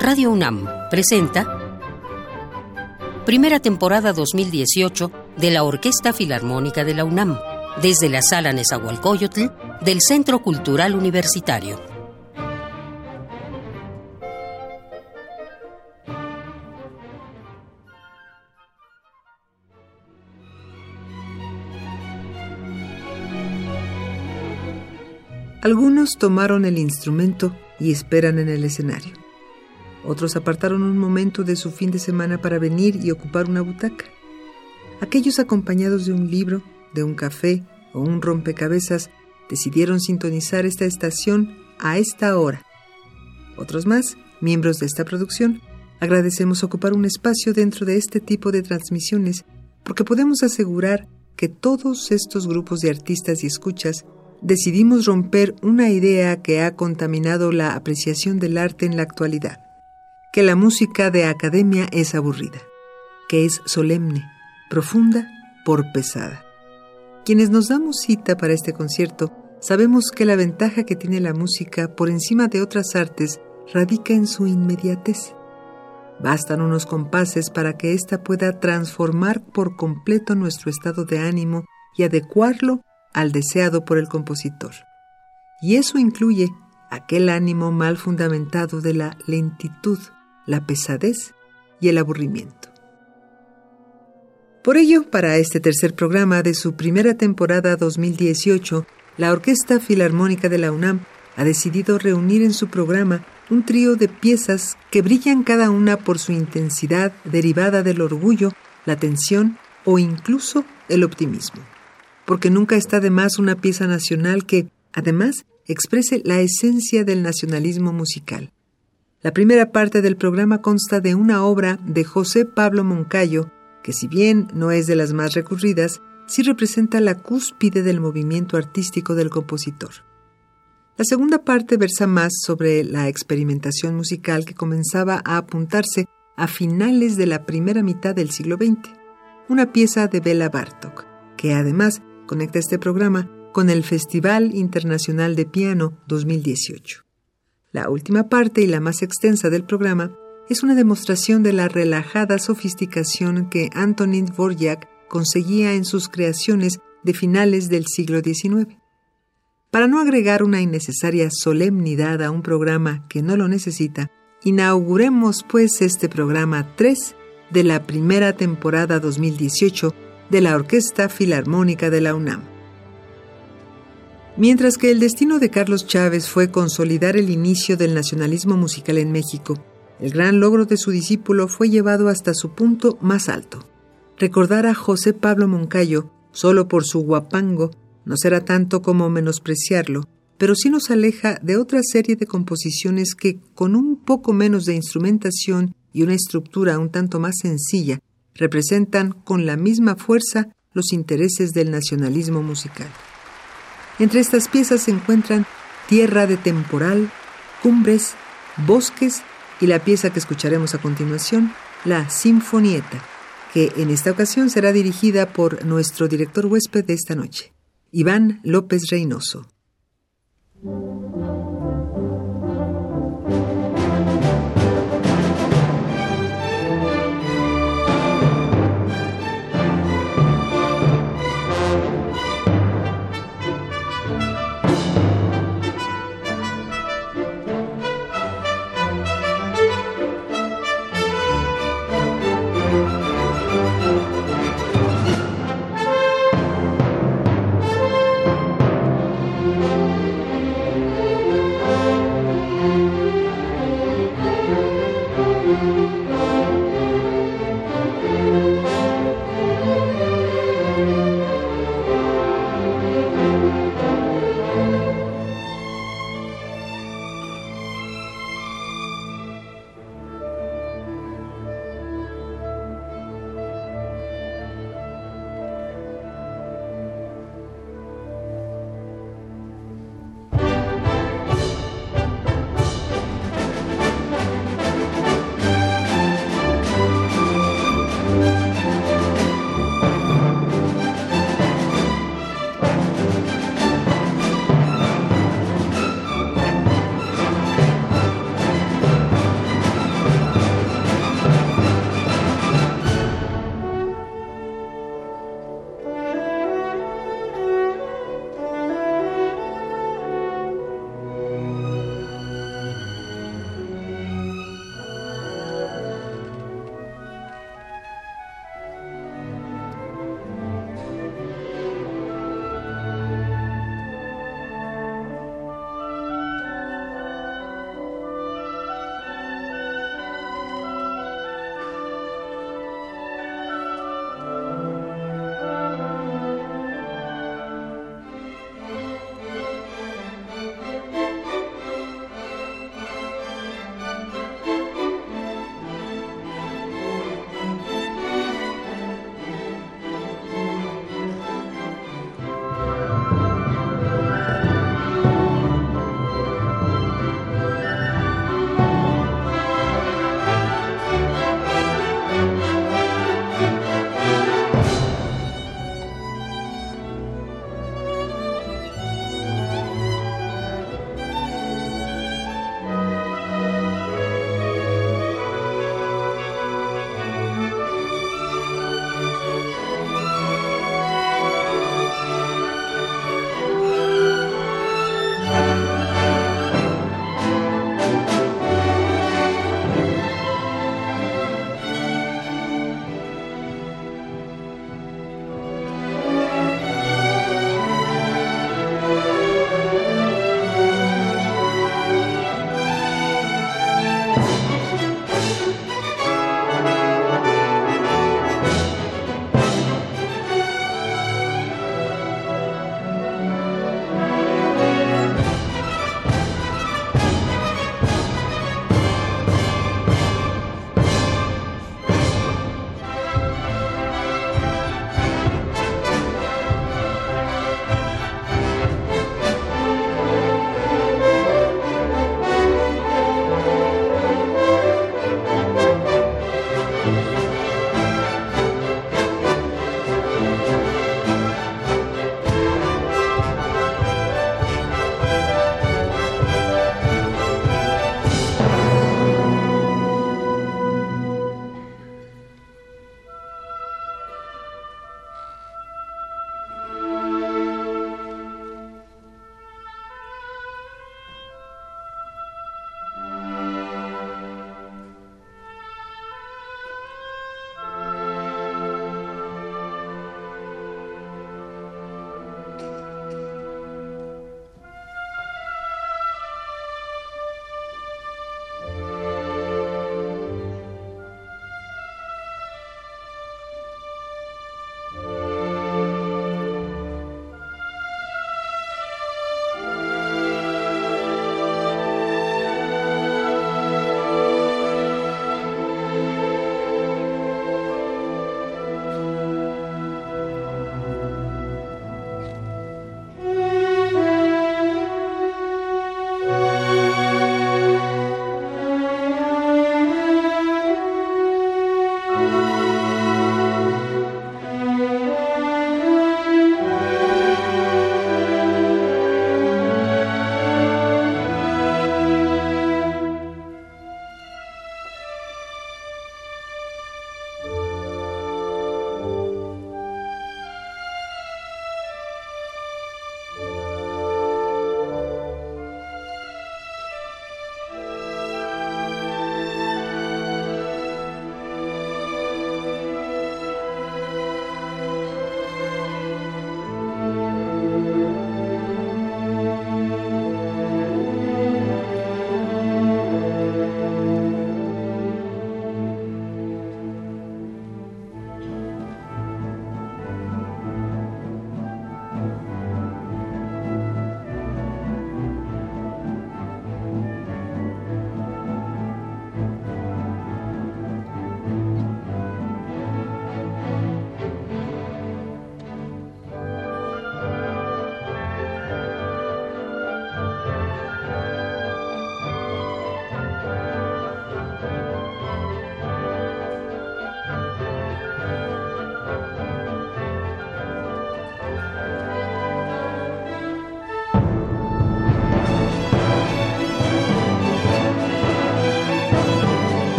Radio UNAM presenta primera temporada 2018 de la Orquesta Filarmónica de la UNAM, desde la Sala Nezahualcóyotl del Centro Cultural Universitario. Algunos tomaron el instrumento y esperan en el escenario. Otros apartaron un momento de su fin de semana para venir y ocupar una butaca. Aquellos acompañados de un libro, de un café o un rompecabezas decidieron sintonizar esta estación a esta hora. Otros más, miembros de esta producción, agradecemos ocupar un espacio dentro de este tipo de transmisiones porque podemos asegurar que todos estos grupos de artistas y escuchas decidimos romper una idea que ha contaminado la apreciación del arte en la actualidad, que la música de academia es aburrida, que es solemne, profunda por pesada. Quienes nos damos cita para este concierto sabemos que la ventaja que tiene la música por encima de otras artes radica en su inmediatez. Bastan unos compases para que ésta pueda transformar por completo nuestro estado de ánimo y adecuarlo al deseado por el compositor. Y eso incluye aquel ánimo mal fundamentado de la lentitud, la pesadez y el aburrimiento. Por ello, para este tercer programa de su primera temporada 2018, la Orquesta Filarmónica de la UNAM ha decidido reunir en su programa un trío de piezas que brillan cada una por su intensidad derivada del orgullo, la tensión o incluso el optimismo porque nunca está de más una pieza nacional que, además, exprese la esencia del nacionalismo musical. La primera parte del programa consta de una obra de José Pablo Moncayo, que si bien no es de las más recurridas, sí representa la cúspide del movimiento artístico del compositor. La segunda parte versa más sobre la experimentación musical que comenzaba a apuntarse a finales de la primera mitad del siglo XX, una pieza de Bela Bartok, que además conecta este programa con el Festival Internacional de Piano 2018. La última parte y la más extensa del programa es una demostración de la relajada sofisticación que Antonin Dvorak conseguía en sus creaciones de finales del siglo XIX. Para no agregar una innecesaria solemnidad a un programa que no lo necesita, inauguremos pues este programa 3 de la primera temporada 2018 de la Orquesta Filarmónica de la UNAM. Mientras que el destino de Carlos Chávez fue consolidar el inicio del nacionalismo musical en México, el gran logro de su discípulo fue llevado hasta su punto más alto. Recordar a José Pablo Moncayo, solo por su guapango, no será tanto como menospreciarlo, pero sí nos aleja de otra serie de composiciones que, con un poco menos de instrumentación y una estructura un tanto más sencilla, representan con la misma fuerza los intereses del nacionalismo musical. Entre estas piezas se encuentran Tierra de Temporal, Cumbres, Bosques y la pieza que escucharemos a continuación, la Sinfonieta, que en esta ocasión será dirigida por nuestro director huésped de esta noche, Iván López Reynoso.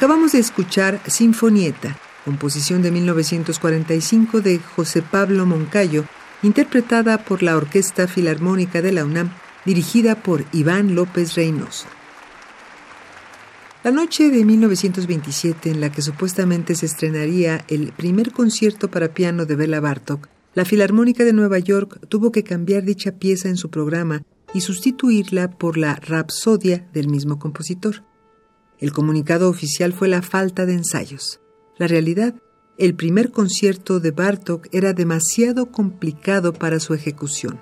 Acabamos de escuchar Sinfonieta, composición de 1945 de José Pablo Moncayo, interpretada por la Orquesta Filarmónica de la UNAM, dirigida por Iván López Reynoso. La noche de 1927, en la que supuestamente se estrenaría el primer concierto para piano de Bela Bartok, la Filarmónica de Nueva York tuvo que cambiar dicha pieza en su programa y sustituirla por la Rapsodia del mismo compositor. El comunicado oficial fue la falta de ensayos. La realidad, el primer concierto de Bartok era demasiado complicado para su ejecución.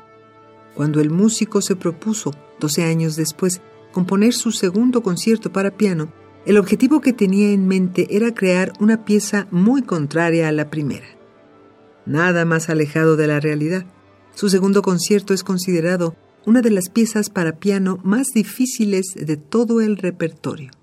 Cuando el músico se propuso, 12 años después, componer su segundo concierto para piano, el objetivo que tenía en mente era crear una pieza muy contraria a la primera. Nada más alejado de la realidad. Su segundo concierto es considerado una de las piezas para piano más difíciles de todo el repertorio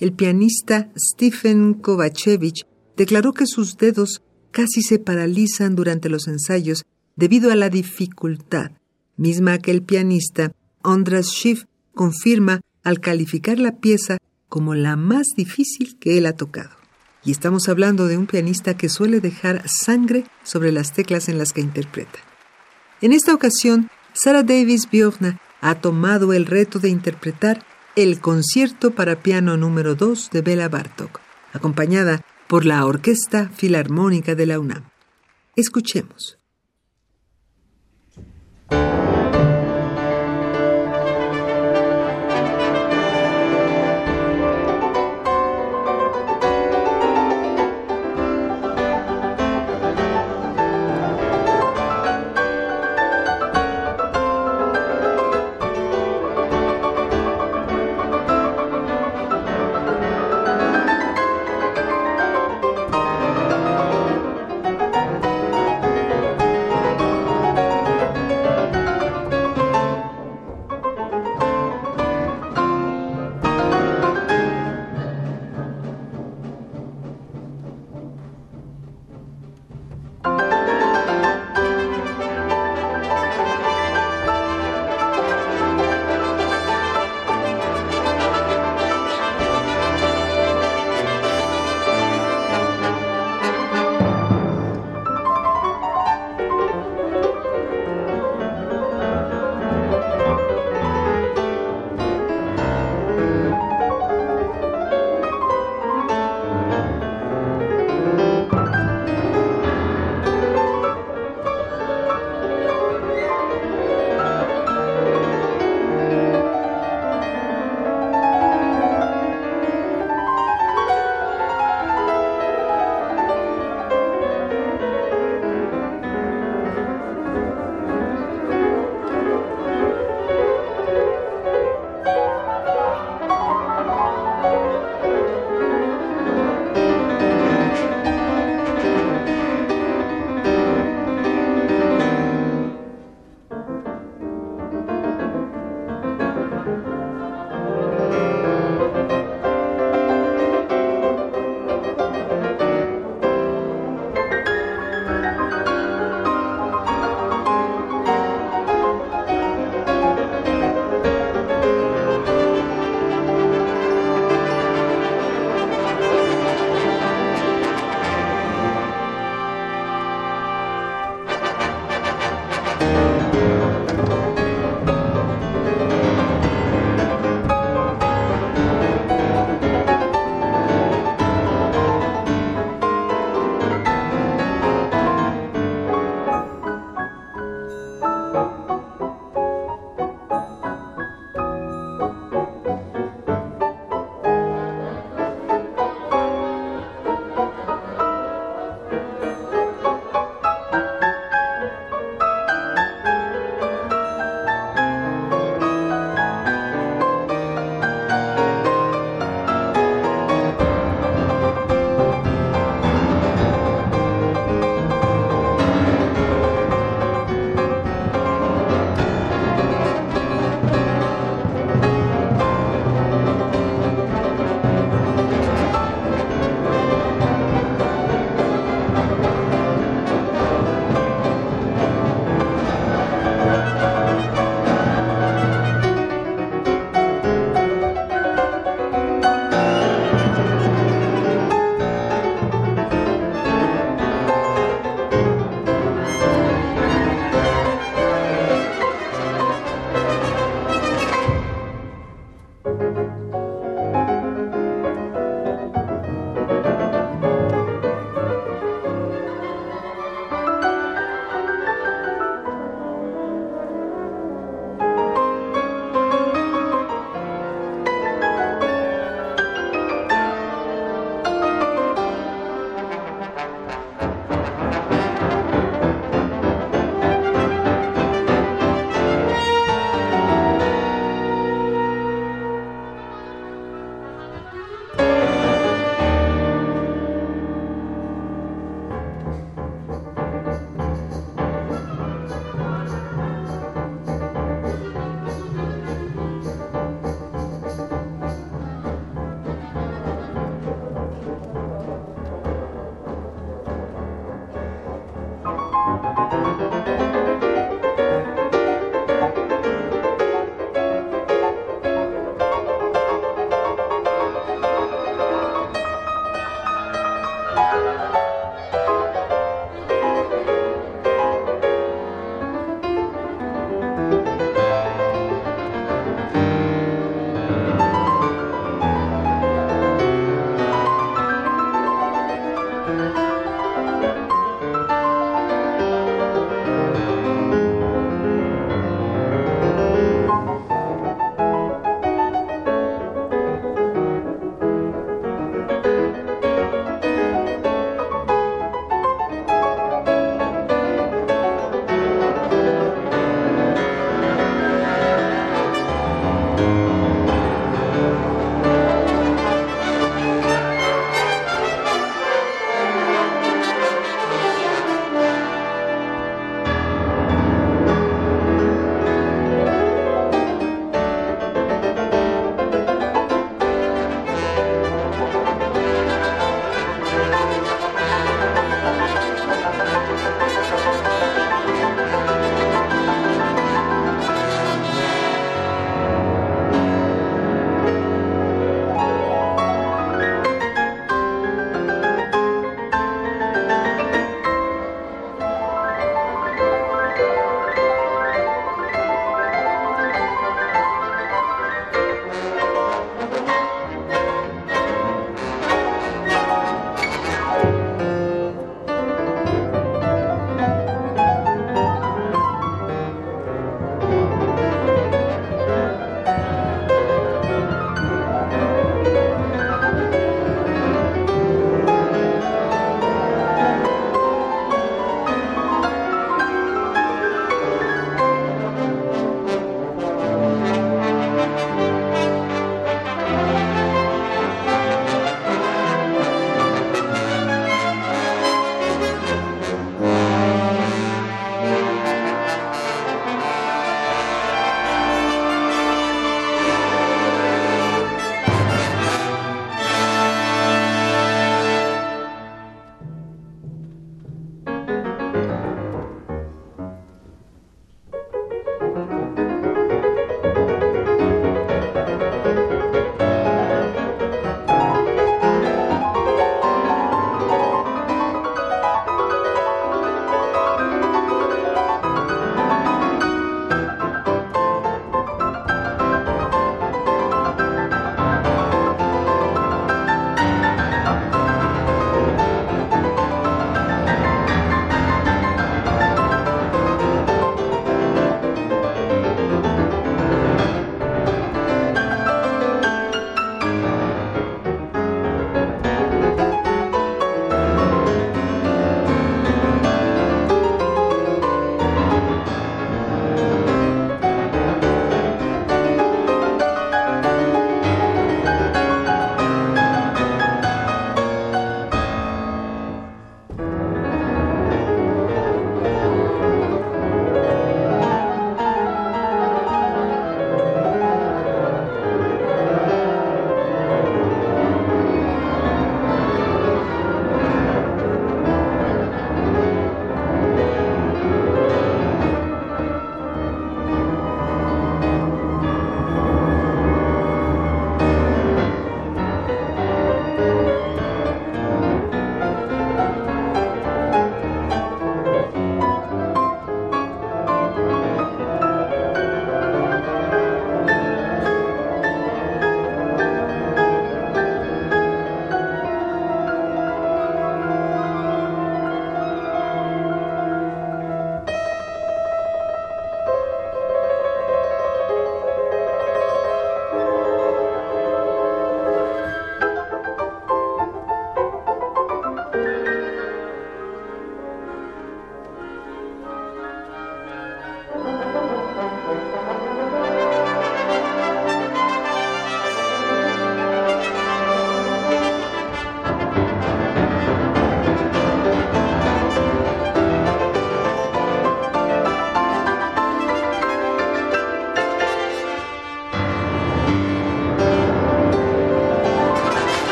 el pianista Stephen Kovachevich declaró que sus dedos casi se paralizan durante los ensayos debido a la dificultad, misma que el pianista Andras Schiff confirma al calificar la pieza como la más difícil que él ha tocado. Y estamos hablando de un pianista que suele dejar sangre sobre las teclas en las que interpreta. En esta ocasión, Sarah Davis Bjorna ha tomado el reto de interpretar el concierto para piano número 2 de Bela Bartok, acompañada por la Orquesta Filarmónica de la UNAM. Escuchemos.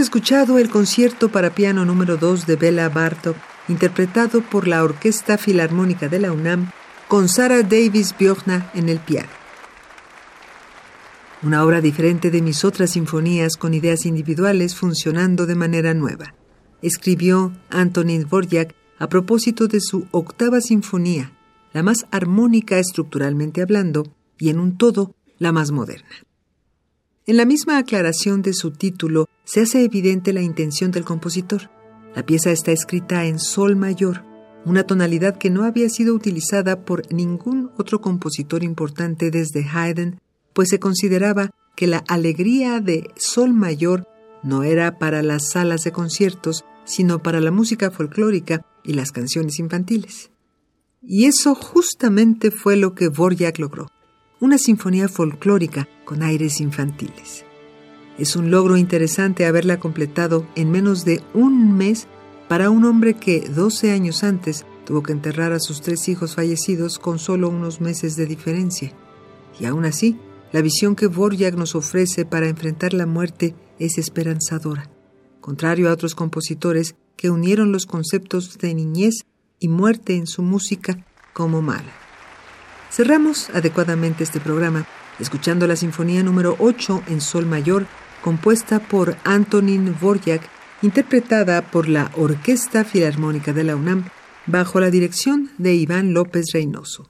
Escuchado el concierto para piano número 2 de Bela Bartok, interpretado por la Orquesta Filarmónica de la UNAM, con Sarah Davis Bjorna en el piano. Una obra diferente de mis otras sinfonías con ideas individuales funcionando de manera nueva, escribió Antonin Dvorak a propósito de su octava sinfonía, la más armónica estructuralmente hablando y en un todo la más moderna. En la misma aclaración de su título se hace evidente la intención del compositor. La pieza está escrita en sol mayor, una tonalidad que no había sido utilizada por ningún otro compositor importante desde Haydn, pues se consideraba que la alegría de sol mayor no era para las salas de conciertos, sino para la música folclórica y las canciones infantiles. Y eso justamente fue lo que Borjak logró, una sinfonía folclórica con aires infantiles. Es un logro interesante haberla completado en menos de un mes para un hombre que 12 años antes tuvo que enterrar a sus tres hijos fallecidos con solo unos meses de diferencia. Y aún así, la visión que Borjak nos ofrece para enfrentar la muerte es esperanzadora, contrario a otros compositores que unieron los conceptos de niñez y muerte en su música como mala. Cerramos adecuadamente este programa escuchando la Sinfonía número 8 en Sol Mayor, compuesta por Antonin Dvorak, interpretada por la Orquesta Filarmónica de la UNAM, bajo la dirección de Iván López Reynoso.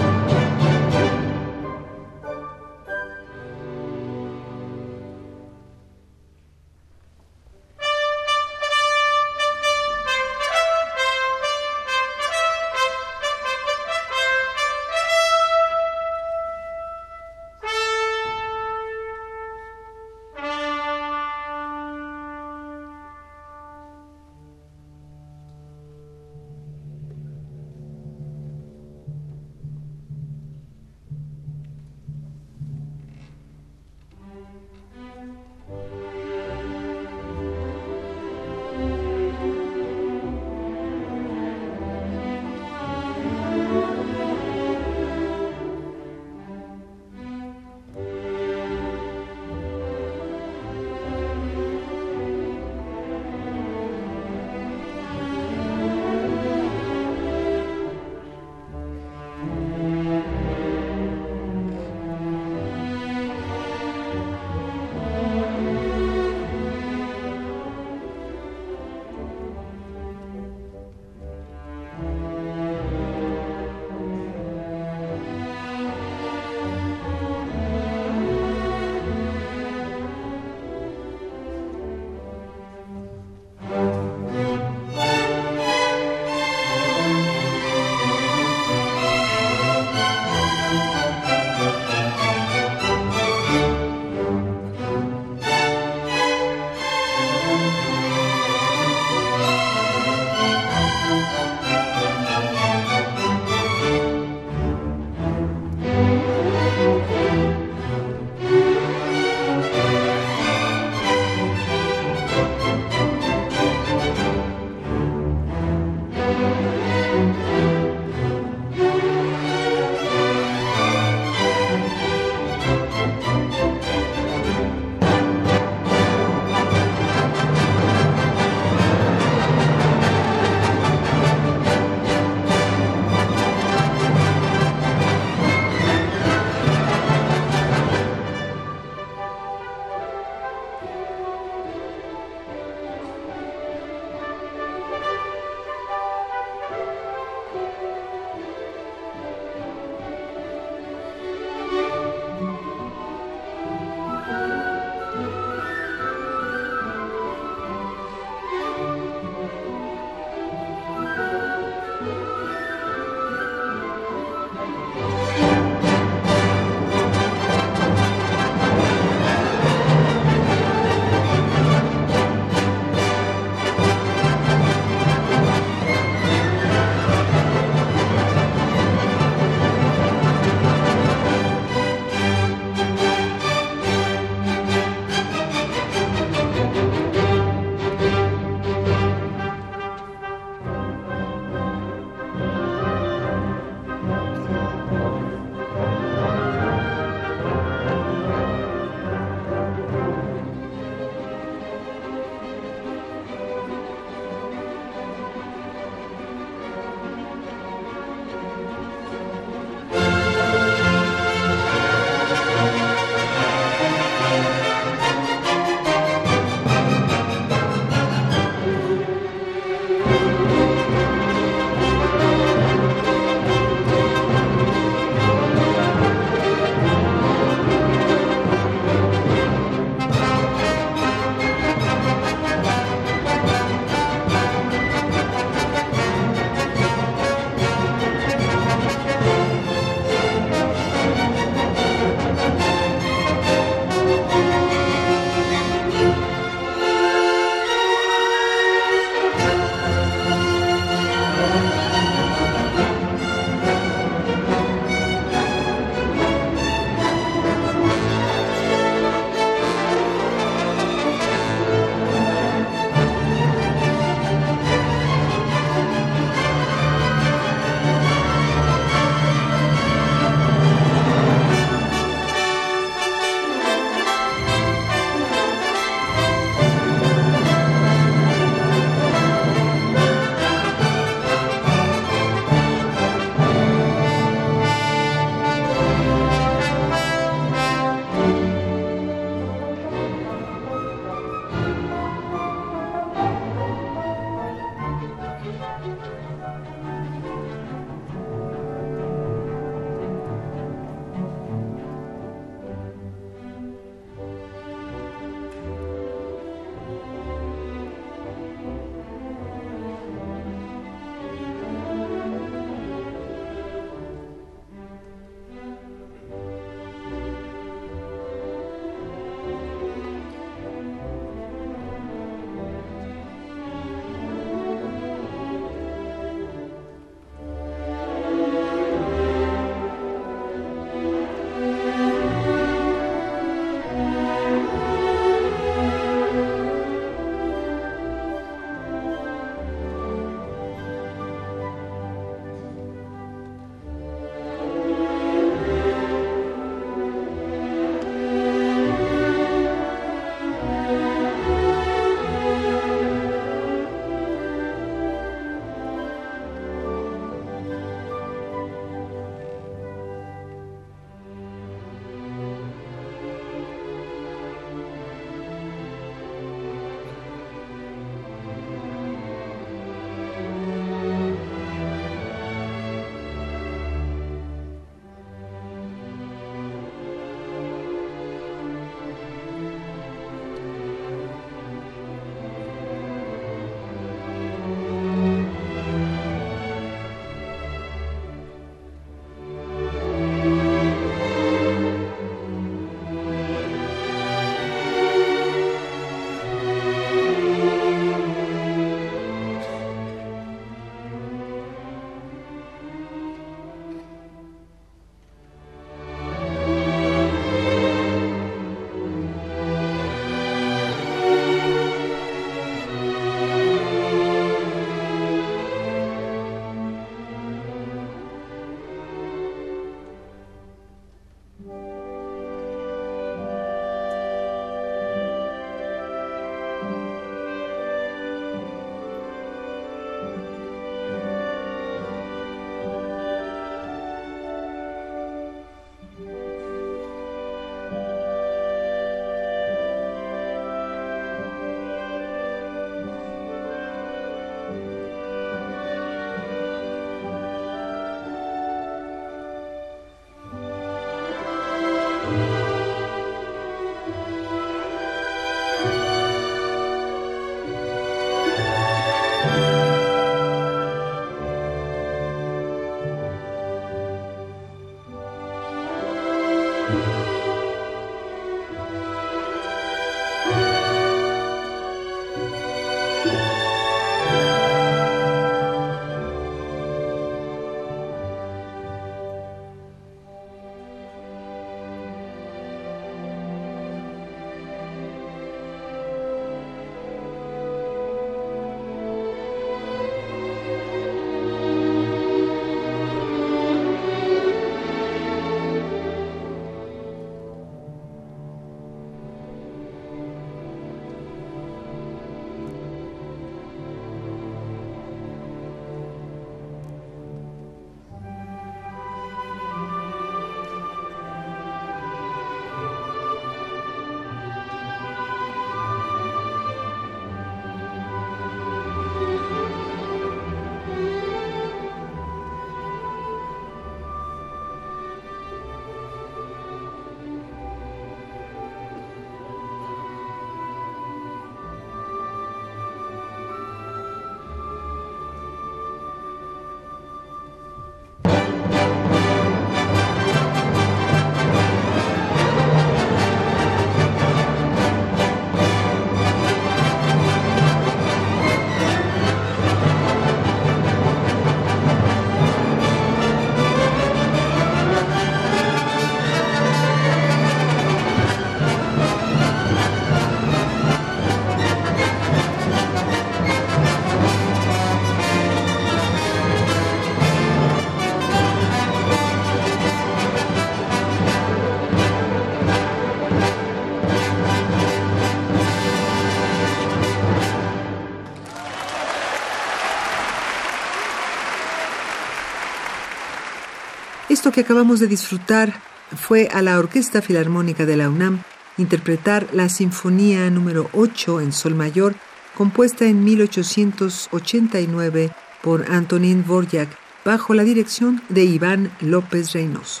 Esto que acabamos de disfrutar fue a la Orquesta Filarmónica de la UNAM interpretar la Sinfonía número 8 en Sol Mayor, compuesta en 1889 por Antonín Dvorak, bajo la dirección de Iván López Reynoso.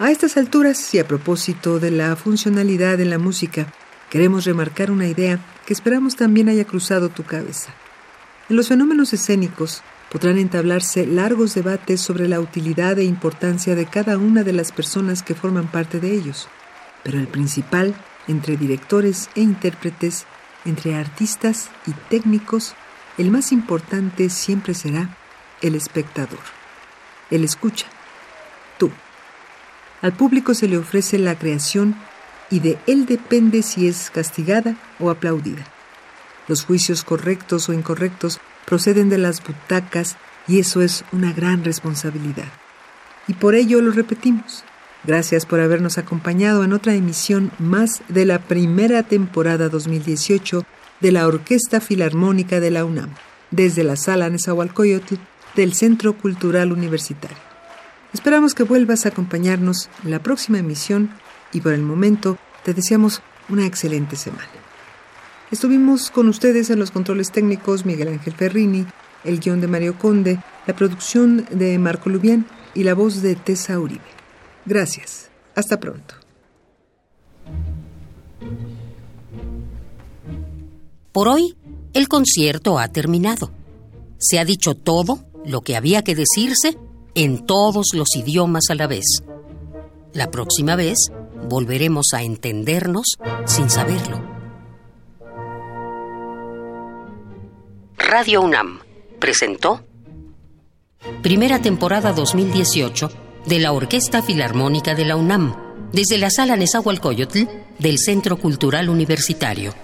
A estas alturas y a propósito de la funcionalidad de la música, queremos remarcar una idea que esperamos también haya cruzado tu cabeza. En los fenómenos escénicos, podrán entablarse largos debates sobre la utilidad e importancia de cada una de las personas que forman parte de ellos, pero el principal, entre directores e intérpretes, entre artistas y técnicos, el más importante siempre será el espectador, el escucha, tú. Al público se le ofrece la creación y de él depende si es castigada o aplaudida. Los juicios correctos o incorrectos proceden de las butacas y eso es una gran responsabilidad. Y por ello lo repetimos. Gracias por habernos acompañado en otra emisión más de la primera temporada 2018 de la Orquesta Filarmónica de la UNAM, desde la sala Nezahualcóyotl del Centro Cultural Universitario. Esperamos que vuelvas a acompañarnos en la próxima emisión y por el momento te deseamos una excelente semana. Estuvimos con ustedes en los controles técnicos Miguel Ángel Ferrini, el guion de Mario Conde, la producción de Marco Lubián y la voz de Tessa Uribe. Gracias. Hasta pronto. Por hoy, el concierto ha terminado. Se ha dicho todo lo que había que decirse en todos los idiomas a la vez. La próxima vez volveremos a entendernos sin saberlo. Radio UNAM presentó Primera temporada 2018 de la Orquesta Filarmónica de la UNAM, desde la Sala Nezahualcóyotl del Centro Cultural Universitario.